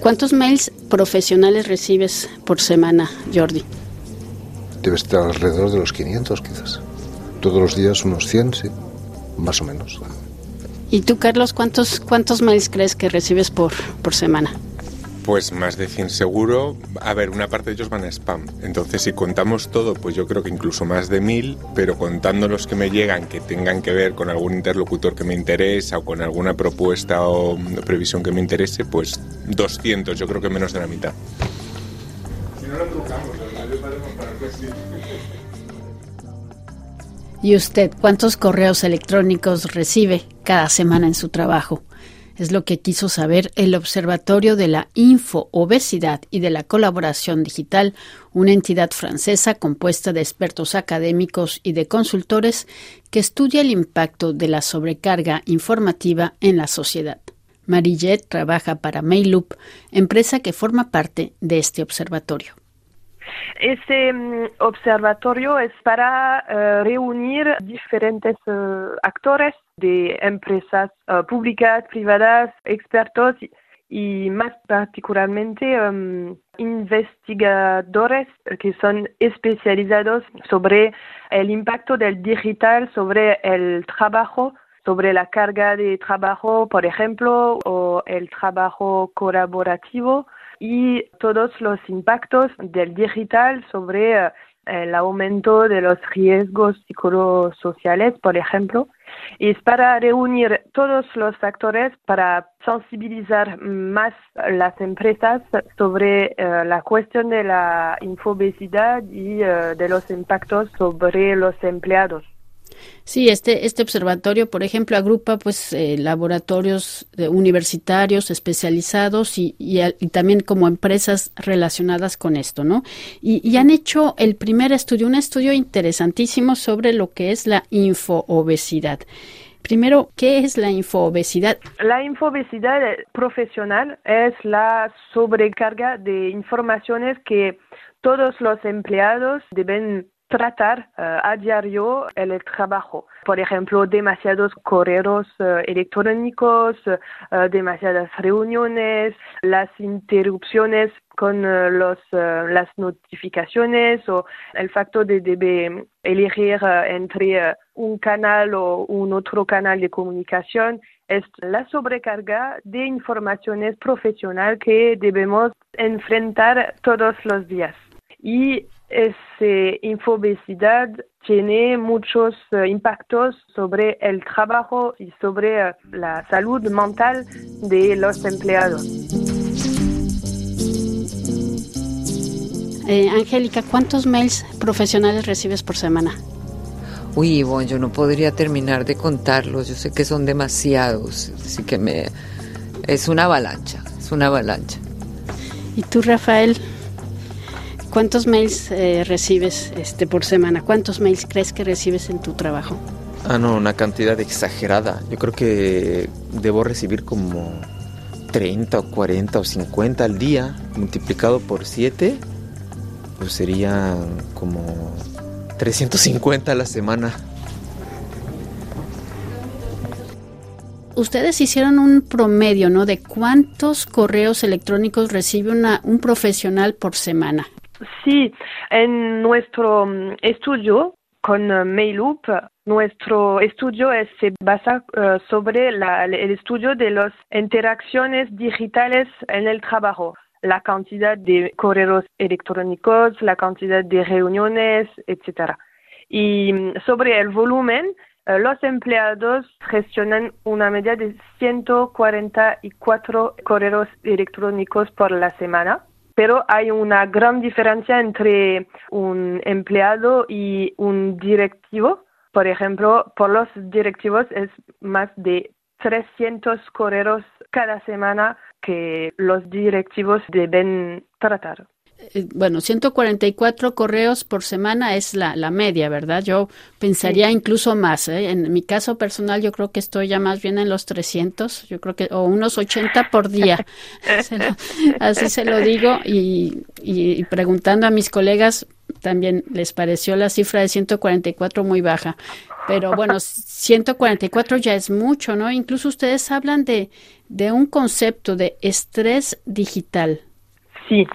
¿Cuántos mails profesionales recibes por semana, Jordi? Debe estar alrededor de los 500 quizás. Todos los días unos 100, sí, más o menos. ¿Y tú, Carlos, cuántos, cuántos mails crees que recibes por, por semana? Pues más de 100 seguro. A ver, una parte de ellos van a spam. Entonces, si contamos todo, pues yo creo que incluso más de 1000, pero contando los que me llegan que tengan que ver con algún interlocutor que me interesa o con alguna propuesta o previsión que me interese, pues 200, yo creo que menos de la mitad. Si no lo trucamos, para ¿Y usted cuántos correos electrónicos recibe cada semana en su trabajo? Es lo que quiso saber el Observatorio de la Info-Obesidad y de la Colaboración Digital, una entidad francesa compuesta de expertos académicos y de consultores que estudia el impacto de la sobrecarga informativa en la sociedad. Marillet trabaja para Mailoop, empresa que forma parte de este observatorio. Este mm, observatorio es para eh, reunir diferentes eh, actores de empresas eh, públicas, privadas, expertos y, más particularmente em, investigadores que son especializados sobre el impacto del digital sobre el trabajo sobre la carga de trabajo, por ejemplo, o el trabajo colaborativo y todos los impactos del digital sobre eh, el aumento de los riesgos psicosociales, por ejemplo. Es para reunir todos los actores para sensibilizar más las empresas sobre eh, la cuestión de la infobesidad y eh, de los impactos sobre los empleados. Sí, este, este observatorio, por ejemplo, agrupa pues eh, laboratorios universitarios especializados y, también como empresas relacionadas con esto, ¿no? Y, han hecho el primer estudio, un estudio interesantísimo sobre lo que es la infoobesidad. Primero, ¿qué es la infoobesidad? La infoobesidad profesional es la sobrecarga de informaciones que todos los empleados deben tratar eh, a diario el trabajo. Por ejemplo, demasiados correos eh, electrónicos, eh, demasiadas reuniones, las interrupciones con los, las notificaciones o el facto de elegir entre un canal o un otro canal de comunicación es la sobrecarga de informaciones profesional que debemos enfrentar todos los días. Y esa infobesidad tiene muchos eh, impactos sobre el trabajo y sobre eh, la salud mental de los empleados. Eh, Angélica, ¿cuántos mails profesionales recibes por semana? Uy, bueno, yo no podría terminar de contarlos. Yo sé que son demasiados, así que me es una avalancha, es una avalancha. ¿Y tú, Rafael? ¿Cuántos mails eh, recibes este, por semana? ¿Cuántos mails crees que recibes en tu trabajo? Ah, no, una cantidad exagerada. Yo creo que debo recibir como 30 o 40 o 50 al día, multiplicado por 7, pues serían como 350 a la semana. ustedes hicieron un promedio, ¿no? De cuántos correos electrónicos recibe una, un profesional por semana. Sí, en nuestro mm, estudio con uh, Mailoop, nuestro estudio se basa uh, sobre el estudio de las interacciones digitales en el trabajo, la cantidad de correos electrónicos, la cantidad de reuniones, etc. Y mm, sobre el volumen, uh, los empleados gestionan una media de 144 correos electrónicos por la semana pero hay una gran diferencia entre un empleado y un directivo. Por ejemplo, por los directivos es más de 300 correos cada semana que los directivos deben tratar. Eh, bueno, 144 correos por semana es la, la media, ¿verdad? Yo pensaría incluso más. ¿eh? En mi caso personal, yo creo que estoy ya más bien en los 300, yo creo que, o unos 80 por día. así se lo digo y, y, preguntando a mis colegas, también les pareció la cifra de 144 muy baja. Pero bueno, 144 ya es mucho, ¿no? Incluso ustedes hablan de, de un concepto de estrés digital. Sí,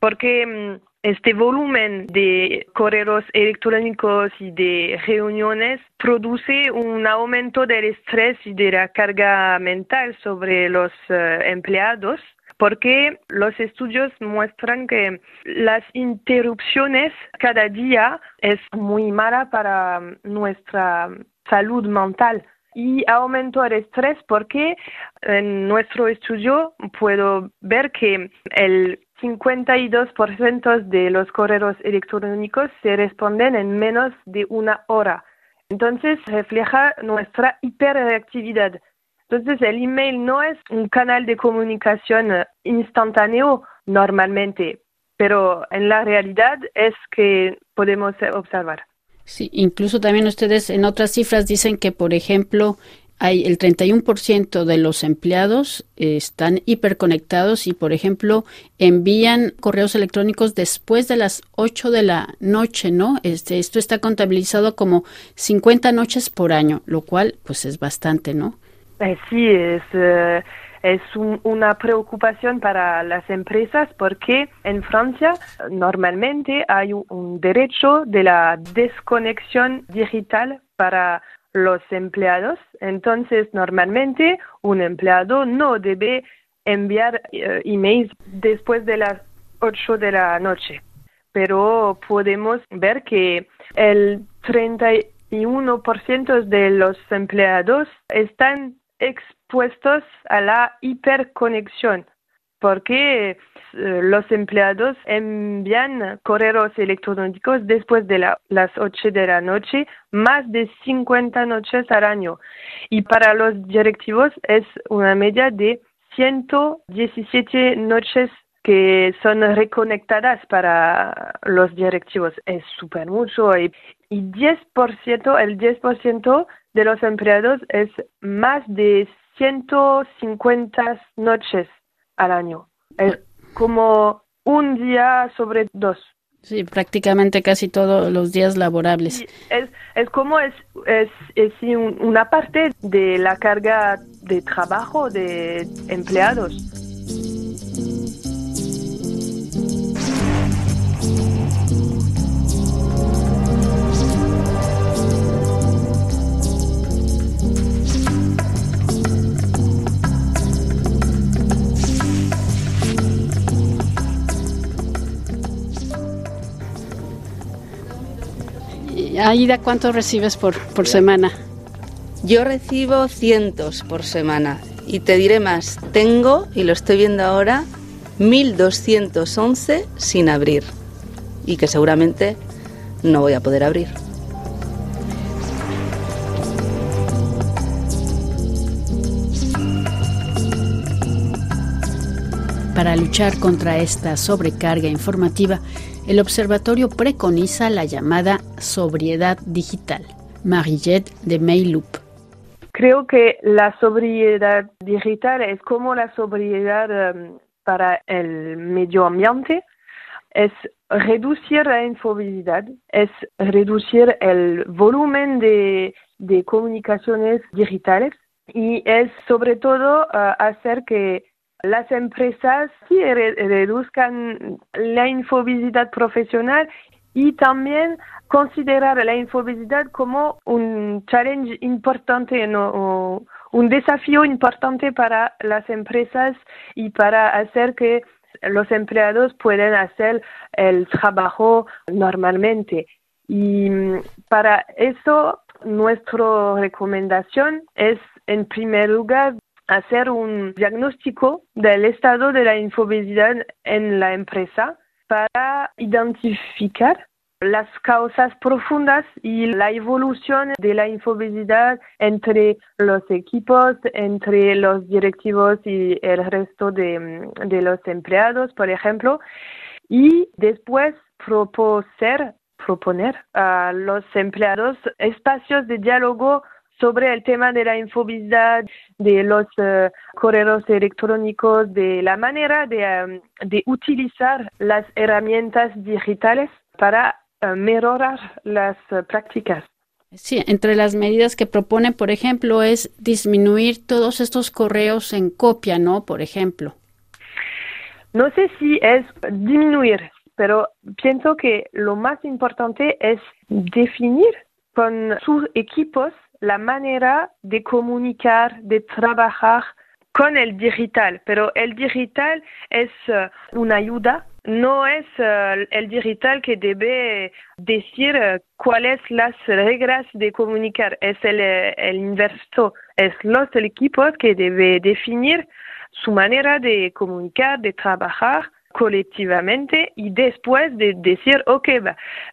porque mm, este volumen de correos electrónicos y de reuniones produce un aumento del estrés y de la carga mental sobre los eh, empleados porque los estudios muestran que las interrupciones cada día es muy mala para nuestra salud mental y aumento el estrés porque en nuestro estudio puedo ver que el 52% de los correos electrónicos se responden en menos de una hora. Entonces refleja nuestra hiperreactividad. Entonces, el email no es un canal de comunicación eh, instantáneo normalmente, pero en la realidad es que podemos observar. Sí, incluso también ustedes en otras cifras dicen que, por ejemplo, hay el 31% de los empleados están hiperconectados y, por ejemplo, envían correos electrónicos después de las 8 de la noche, ¿no? Este, esto está contabilizado como 50 noches por año, lo cual, pues, es bastante, ¿no? Eh, sí, es, eh, es una preocupación para las empresas porque en Francia normalmente hay un derecho de la desconexión digital para los empleados. Entonces, normalmente un empleado no debe enviar eh, emails después de las 8 de la noche. Pero podemos ver que el 31% de los empleados están expuestos a la hiperconexión porque eh, los empleados envían correos electrónicos después de las 8 de la noche, más de 50 noches al año. Y para los directivos es una media de 117 noches que son reconectadas para los directivos. Es súper mucho y, y 10%, el 10% de los empleados es más de 150 noches al año. Es como un día sobre dos. Sí, prácticamente casi todos los días laborables. es, es como es, es, es una parte de la carga de trabajo de empleados. Aida, ¿cuánto recibes por, por semana? Yo recibo cientos por semana y te diré más, tengo, y lo estoy viendo ahora, 1211 sin abrir y que seguramente no voy a poder abrir. Para luchar contra esta sobrecarga informativa, el observatorio preconiza la llamada sobriedad digital. Marillet de Mayloop. Creo que la sobriedad digital es como la sobriedad em, para el medio ambiente, es reducir la infobildad, es reducir el volumen de, comunicaciones digitales y es sobre todo eh, hacer que las empresas sí reduzcan la infobildad profesional y también considerar la infobildad como un challenge importante, ¿no? un desafío importante para las empresas y para hacer que los empleados puedan hacer el trabajo normalmente. Y mm, para eso, nuestra recomendación es, en primer lugar, hacer un diagnóstico del estado de la infobilidad en la empresa para identificar las causas profundas y la evolución de la infobilidad entre los equipos, entre los directivos y el resto de, de los empleados, por ejemplo, y después proponer, proponer a los empleados espacios de diálogo sobre el tema de la infobilidad, de los uh, correos electrónicos, de la manera de, um, de, utilizar las herramientas digitales para uh, mejorar las uh, prácticas. Sí, entre las medidas que propone, por ejemplo, es disminuir todos estos correos en copia, ¿no? Por ejemplo. No sé si es disminuir, pero pienso que lo más importante es definir con sus equipos la manera de comunicar, de trabajar con el digital, pero el digital es uh, una ayuda, no es uh, el digital que debe decir uh, cuáles las reglas de comunicar, es el, el inverso, es los equipos que debe definir su manera de comunicar, de trabajar colectivamente y después de decir, ok,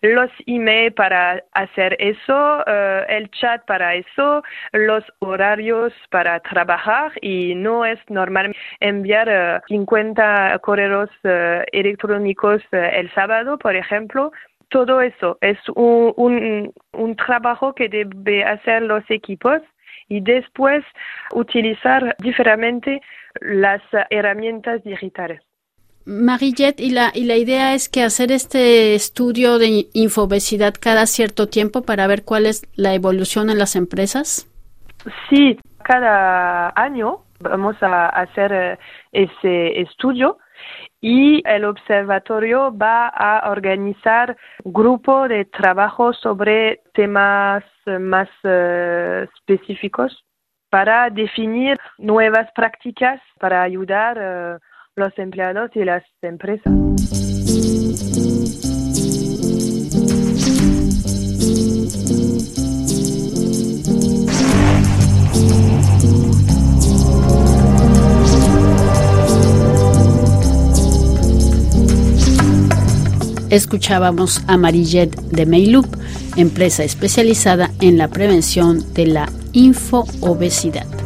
los emails para hacer eso, eh, el chat para eso, los horarios para trabajar y no es normal enviar 50 eh, correos eh, electrónicos el sábado, por ejemplo. Todo eso es un, un, un trabajo que debe hacer los equipos y después utilizar diferentemente las herramientas digitales. Marillet, y la, y la idea es que hacer este estudio de infobesidad cada cierto tiempo para ver cuál es la evolución en las empresas. Sí, cada año vamos a hacer eh, ese estudio y el observatorio va a organizar grupo de trabajo sobre temas más eh, específicos para definir nuevas prácticas para ayudar eh, los empleados y las empresas. Escuchábamos a Marillet de Meilup, empresa especializada en la prevención de la infoobesidad.